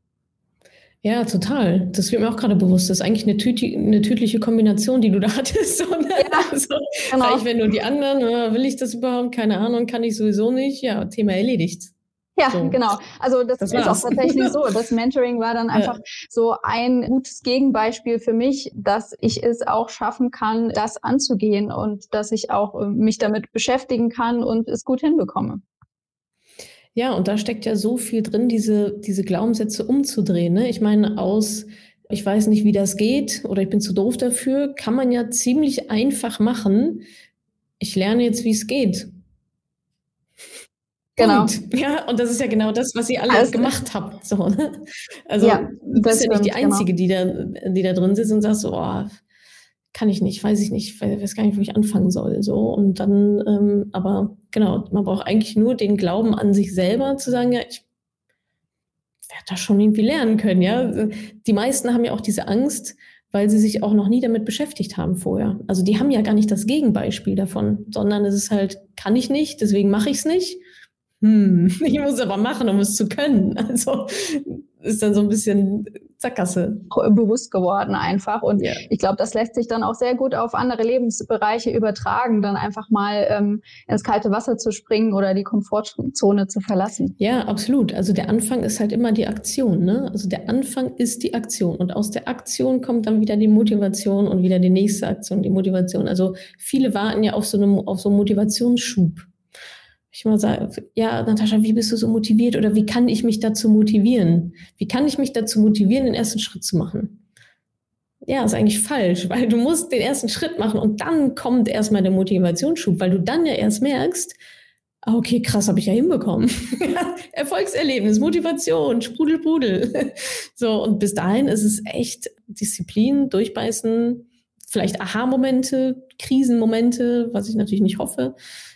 Ja, total. Das wird mir auch gerade bewusst. Das ist eigentlich eine, tüti eine tödliche Kombination, die du da hattest. So, ne? ja, also, genau. Reich werden nur die anderen. Oder will ich das überhaupt? Keine Ahnung, kann ich sowieso nicht. Ja, Thema erledigt. Ja, so. genau. Also das, das ist auch tatsächlich so. Das Mentoring war dann einfach ja. so ein gutes Gegenbeispiel für mich, dass ich es auch schaffen kann, das anzugehen und dass ich auch äh, mich damit beschäftigen kann und es gut hinbekomme. Ja, und da steckt ja so viel drin, diese, diese Glaubenssätze umzudrehen. Ne? Ich meine, aus, ich weiß nicht, wie das geht oder ich bin zu doof dafür, kann man ja ziemlich einfach machen. Ich lerne jetzt, wie es geht. Genau. Und, ja, und das ist ja genau das, was ihr alle also, gemacht habt. So, ne? Also ja, du bist ja nicht die genau. Einzige, genau. die, da, die da drin sitzt und sagt so, oh, kann ich nicht, weiß ich nicht, weiß gar nicht, wo ich anfangen soll. So. Und dann, ähm, aber genau, man braucht eigentlich nur den Glauben an sich selber zu sagen, ja, ich werde das schon irgendwie lernen können, ja. Die meisten haben ja auch diese Angst, weil sie sich auch noch nie damit beschäftigt haben vorher. Also die haben ja gar nicht das Gegenbeispiel davon, sondern es ist halt, kann ich nicht, deswegen mache ich es nicht. Hm, ich muss aber machen, um es zu können. Also ist dann so ein bisschen Sackgasse. Bewusst geworden einfach. Und yeah. ich glaube, das lässt sich dann auch sehr gut auf andere Lebensbereiche übertragen, dann einfach mal ähm, ins kalte Wasser zu springen oder die Komfortzone zu verlassen. Ja, absolut. Also der Anfang ist halt immer die Aktion. Ne? Also der Anfang ist die Aktion. Und aus der Aktion kommt dann wieder die Motivation und wieder die nächste Aktion, die Motivation. Also viele warten ja auf so, eine, auf so einen Motivationsschub ich mal sage, ja, Natascha, wie bist du so motiviert oder wie kann ich mich dazu motivieren? Wie kann ich mich dazu motivieren, den ersten Schritt zu machen? Ja, ist eigentlich falsch, weil du musst den ersten Schritt machen und dann kommt erstmal der Motivationsschub, weil du dann ja erst merkst, ah, okay, krass, habe ich ja hinbekommen. Erfolgserlebnis, Motivation, Sprudel, Sprudel. so, und bis dahin ist es echt Disziplin, Durchbeißen, vielleicht Aha-Momente, Krisenmomente, was ich natürlich nicht hoffe.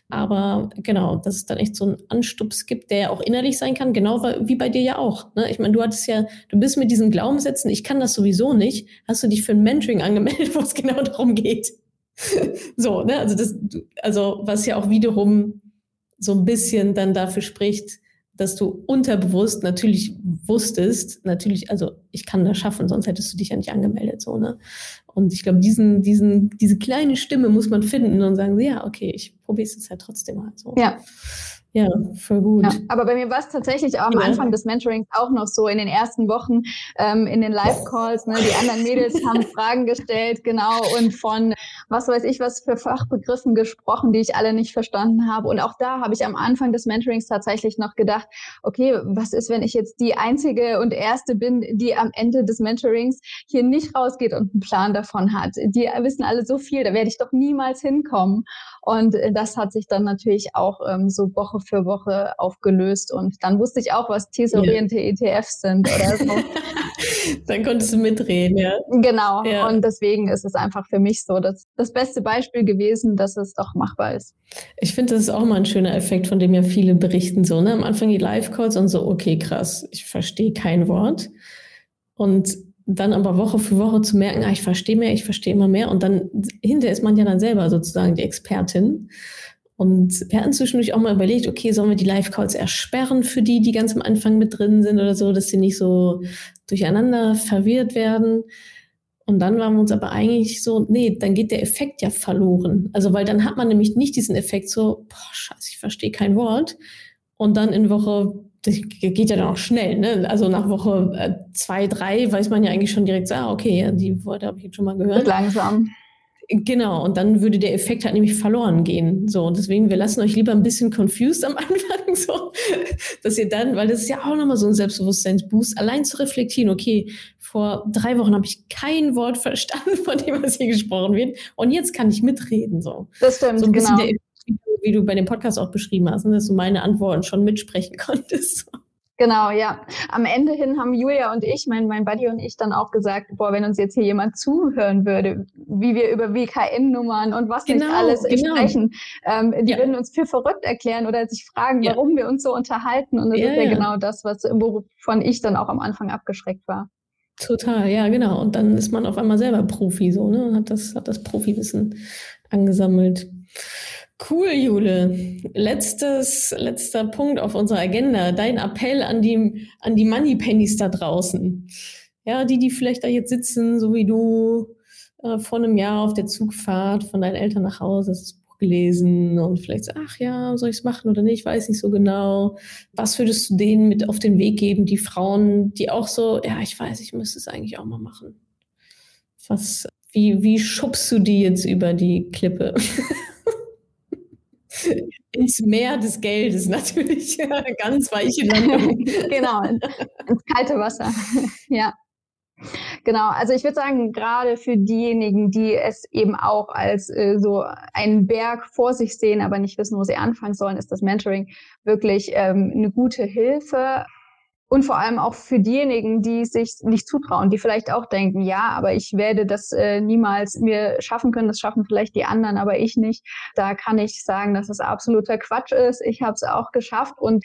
Aber genau, dass es dann echt so einen Anstups gibt, der ja auch innerlich sein kann, genau wie bei dir ja auch. Ne? Ich meine, du hattest ja, du bist mit diesen Glaubenssätzen, ich kann das sowieso nicht, hast du dich für ein Mentoring angemeldet, wo es genau darum geht. so, ne? Also das, also was ja auch wiederum so ein bisschen dann dafür spricht, dass du unterbewusst natürlich wusstest, natürlich, also ich kann das schaffen, sonst hättest du dich ja nicht angemeldet, so, ne? Und ich glaube, diesen, diesen, diese kleine Stimme muss man finden und sagen, ja, okay, ich probiere es jetzt halt trotzdem mal so. Ja. Ja, voll gut. Ja, aber bei mir war es tatsächlich auch am. Anfang des Mentorings auch noch so in den ersten Wochen ähm, in den Live-Calls. Ne, die anderen Mädels haben Fragen gestellt, genau, und von was weiß ich was für Fachbegriffen gesprochen, die ich alle nicht verstanden habe. Und auch da habe ich am Anfang des Mentorings tatsächlich noch gedacht, okay, was ist, wenn ich jetzt die einzige und erste bin, die am Ende des Mentorings hier nicht rausgeht und einen Plan davon hat? Die wissen alle so viel, da werde ich doch niemals hinkommen. Und äh, das hat sich dann natürlich auch ähm, so Woche für Woche aufgelöst. Und dann wusste ich auch, was thesauriente yeah. ETFs sind oder so. dann konntest du mitreden, ja. Genau. Ja. Und deswegen ist es einfach für mich so das, das beste Beispiel gewesen, dass es doch machbar ist. Ich finde, das ist auch mal ein schöner Effekt, von dem ja viele berichten. So, ne? Am Anfang die Live-Calls und so, okay, krass, ich verstehe kein Wort. Und dann aber Woche für Woche zu merken, ah, ich verstehe mehr, ich verstehe immer mehr. Und dann hinterher ist man ja dann selber sozusagen die Expertin. Und wir hatten zwischendurch auch mal überlegt, okay, sollen wir die Live-Calls ersperren für die, die ganz am Anfang mit drin sind oder so, dass sie nicht so durcheinander verwirrt werden. Und dann waren wir uns aber eigentlich so, nee, dann geht der Effekt ja verloren. Also, weil dann hat man nämlich nicht diesen Effekt so, boah, scheiße, ich verstehe kein Wort. Und dann in Woche, das geht ja dann auch schnell, ne? Also nach Woche äh, zwei, drei weiß man ja eigentlich schon direkt, ah, okay, die Worte habe ich jetzt schon mal gehört. langsam. Genau, und dann würde der Effekt halt nämlich verloren gehen. So, und deswegen, wir lassen euch lieber ein bisschen confused am Anfang, so, dass ihr dann, weil das ist ja auch nochmal so ein Selbstbewusstseinsboost, allein zu reflektieren, okay, vor drei Wochen habe ich kein Wort verstanden von dem, was hier gesprochen wird, und jetzt kann ich mitreden, so. Das stimmt, so ein bisschen genau. Der, wie du bei dem Podcast auch beschrieben hast, ne, dass du meine Antworten schon mitsprechen konntest. Genau, ja. Am Ende hin haben Julia und ich, mein, mein Buddy und ich, dann auch gesagt, boah, wenn uns jetzt hier jemand zuhören würde, wie wir über WKN-Nummern und was genau, nicht alles genau. sprechen, ähm, die ja. würden uns für verrückt erklären oder sich fragen, warum ja. wir uns so unterhalten. Und das ja, ist ja, genau das, was, wovon ich dann auch am Anfang abgeschreckt war. Total, ja, genau. Und dann ist man auf einmal selber Profi so, ne? Und hat das, hat das Profiwissen angesammelt. Cool, Jule. Letztes, letzter Punkt auf unserer Agenda. Dein Appell an die, an die Moneypennies da draußen. Ja, die, die vielleicht da jetzt sitzen, so wie du, äh, vor einem Jahr auf der Zugfahrt von deinen Eltern nach Hause, das Buch gelesen und vielleicht so, ach ja, soll ich es machen oder nicht, ich weiß nicht so genau. Was würdest du denen mit auf den Weg geben, die Frauen, die auch so, ja, ich weiß, ich müsste es eigentlich auch mal machen. Was, wie, wie schubst du die jetzt über die Klippe? ins Meer des Geldes natürlich. Ganz weiche Landung. genau, ins kalte Wasser. ja. Genau, also ich würde sagen, gerade für diejenigen, die es eben auch als äh, so einen Berg vor sich sehen, aber nicht wissen, wo sie anfangen sollen, ist das Mentoring wirklich ähm, eine gute Hilfe. Und vor allem auch für diejenigen, die sich nicht zutrauen, die vielleicht auch denken, ja, aber ich werde das äh, niemals mir schaffen können, das schaffen vielleicht die anderen, aber ich nicht. Da kann ich sagen, dass es absoluter Quatsch ist. Ich habe es auch geschafft und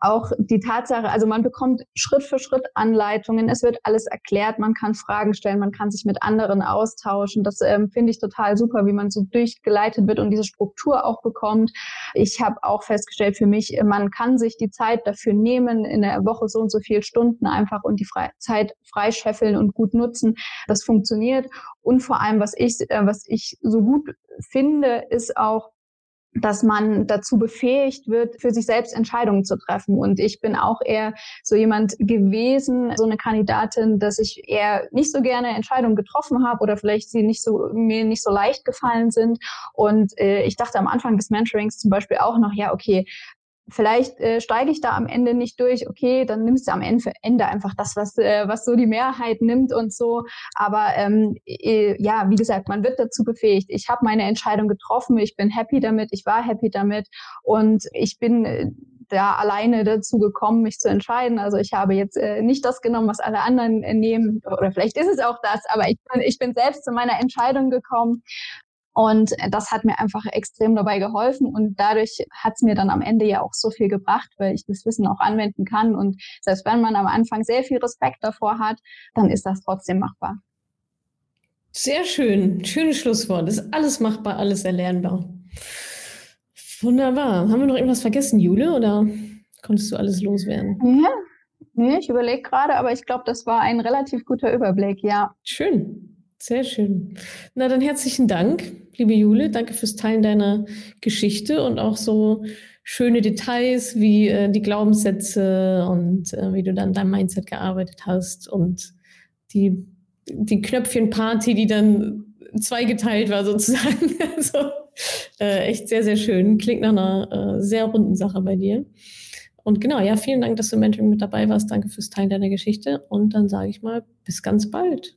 auch die Tatsache, also man bekommt Schritt für Schritt Anleitungen, es wird alles erklärt, man kann Fragen stellen, man kann sich mit anderen austauschen. Das ähm, finde ich total super, wie man so durchgeleitet wird und diese Struktur auch bekommt. Ich habe auch festgestellt für mich, man kann sich die Zeit dafür nehmen, in der Woche so und so viele Stunden einfach und die Fre Zeit freischeffeln und gut nutzen. Das funktioniert. Und vor allem, was ich, äh, was ich so gut finde, ist auch, dass man dazu befähigt wird, für sich selbst Entscheidungen zu treffen. Und ich bin auch eher so jemand gewesen, so eine Kandidatin, dass ich eher nicht so gerne Entscheidungen getroffen habe oder vielleicht sie nicht so mir nicht so leicht gefallen sind. Und äh, ich dachte am Anfang des Mentorings zum Beispiel auch noch, ja, okay, vielleicht äh, steige ich da am Ende nicht durch, okay, dann nimmst du am Ende, einfach das, was, äh, was so die Mehrheit nimmt und so. Aber ähm, äh, ja, wie gesagt, man wird dazu befähigt. Ich habe meine Entscheidung getroffen, ich bin happy damit, ich war happy damit. Und ich bin äh, da alleine dazu gekommen, mich zu entscheiden. Also ich habe jetzt äh, nicht das genommen, was alle anderen äh, nehmen, oder vielleicht ist es auch das, aber ich ich bin selbst zu meiner Entscheidung gekommen und das hat mir einfach extrem dabei geholfen und dadurch hat es mir dann am Ende ja auch so viel gebracht, weil ich das Wissen auch anwenden kann. Und selbst wenn man am Anfang sehr viel Respekt davor hat, dann ist das trotzdem machbar. Sehr schön. Schönes Schlusswort. Ist alles machbar, alles erlernbar. Wunderbar. Haben wir noch irgendwas vergessen, Jule, oder konntest du alles loswerden? Ja, nee, ich überlege gerade, aber ich glaube, das war ein relativ guter Überblick, ja. Schön. Sehr schön. Na dann herzlichen Dank, liebe Jule. Danke fürs Teilen deiner Geschichte und auch so schöne Details wie äh, die Glaubenssätze und äh, wie du dann dein Mindset gearbeitet hast und die, die Knöpfchenparty, die dann zweigeteilt war sozusagen. also äh, echt sehr, sehr schön. Klingt nach einer äh, sehr runden Sache bei dir. Und genau, ja, vielen Dank, dass du im Mentoring mit dabei warst. Danke fürs Teilen deiner Geschichte. Und dann sage ich mal, bis ganz bald.